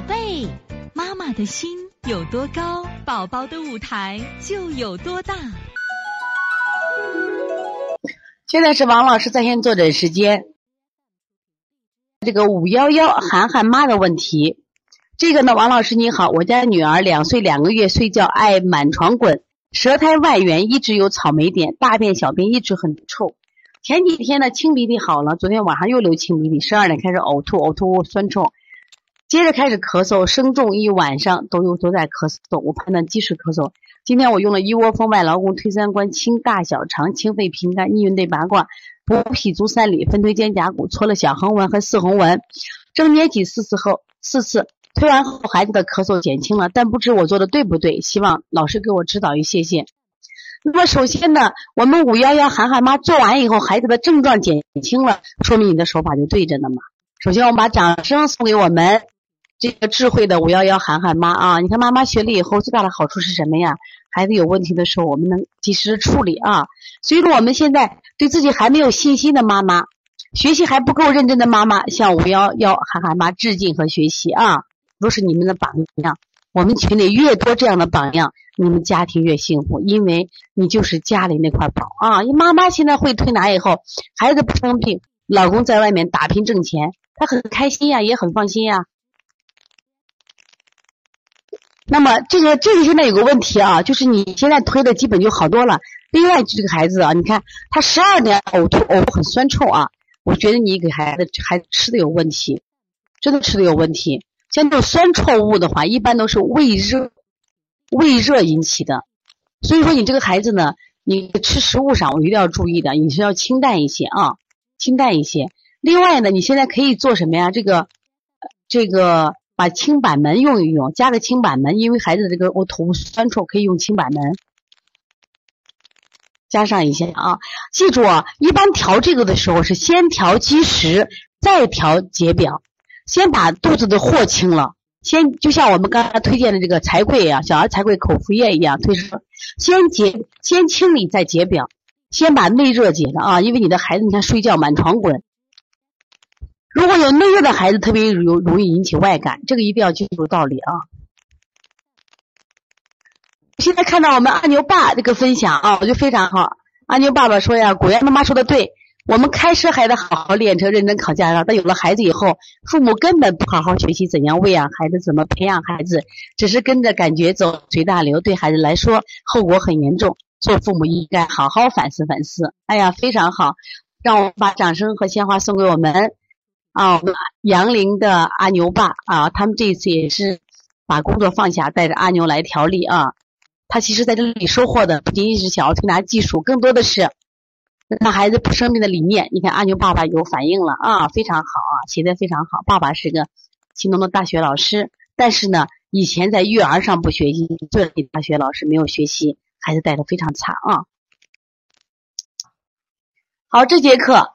宝贝，妈妈的心有多高，宝宝的舞台就有多大。现在是王老师在线坐诊时间。这个五幺幺涵涵妈的问题，这个呢，王老师你好，我家女儿两岁两个月，睡觉爱满床滚，舌苔外缘一直有草莓点，大便小便一直很臭。前几天呢，清鼻涕好了，昨天晚上又流清鼻涕，十二点开始呕吐，呕吐酸臭。接着开始咳嗽，生重一晚上都有都在咳嗽，我判断积食咳嗽。今天我用了一窝蜂外劳宫推三关清大小肠清肺平肝逆运内八卦补脾足三里分推肩胛骨搓了小横纹和四横纹，正捏脊四次后四次推完后孩子的咳嗽减轻了，但不知我做的对不对？希望老师给我指导与谢谢。那么首先呢，我们五幺幺涵涵妈做完以后，孩子的症状减轻了，说明你的手法就对着呢嘛。首先我们把掌声送给我们。这个智慧的五幺幺涵涵妈啊，你看妈妈学了以后最大的好处是什么呀？孩子有问题的时候，我们能及时处理啊。所以说我们现在对自己还没有信心的妈妈，学习还不够认真的妈妈，向五幺幺涵涵妈致敬和学习啊，都是你们的榜样。我们群里越多这样的榜样，你们家庭越幸福，因为你就是家里那块宝啊。妈妈现在会推拿以后，孩子不生病，老公在外面打拼挣钱，他很开心呀，也很放心呀。那么这个这个现在有个问题啊，就是你现在推的基本就好多了。另外这个孩子啊，你看他十二点呕吐，呕吐很酸臭啊，我觉得你给孩子孩子吃的有问题，真的吃的有问题。像这种酸臭物的话，一般都是胃热胃热引起的。所以说你这个孩子呢，你吃食物上我一定要注意的，你是要清淡一些啊，清淡一些。另外呢，你现在可以做什么呀？这个这个。把清板门用一用，加个清板门，因为孩子这个我吐酸臭，可以用清板门，加上一些啊。记住啊，一般调这个的时候是先调积食，再调解表，先把肚子的货清了，先就像我们刚刚推荐的这个柴桂啊，小儿柴桂口服液一样，推说先解先清理再解表，先把内热解了啊，因为你的孩子你看睡觉满床滚。如果有内热的孩子，特别容容易引起外感，这个一定要记住道理啊。现在看到我们阿牛爸这个分享啊，我就非常好。阿牛爸爸说呀，果然妈妈说的对，我们开车还得好好练车，认真考驾照。但有了孩子以后，父母根本不好好学习怎样喂养孩子，怎么培养孩子，只是跟着感觉走随大流，对孩子来说后果很严重。做父母应该好好反思反思。哎呀，非常好，让我们把掌声和鲜花送给我们。啊，我们杨凌的阿牛爸啊，他们这一次也是把工作放下，带着阿牛来调理啊。他其实在这里收获的不仅仅是小儿推拿技术，更多的是让孩子不生病的理念。你看阿牛爸爸有反应了啊，非常好啊，写的非常好。爸爸是个青东的大学老师，但是呢，以前在育儿上不学习，做大学老师没有学习，孩子带的非常惨啊。好，这节课。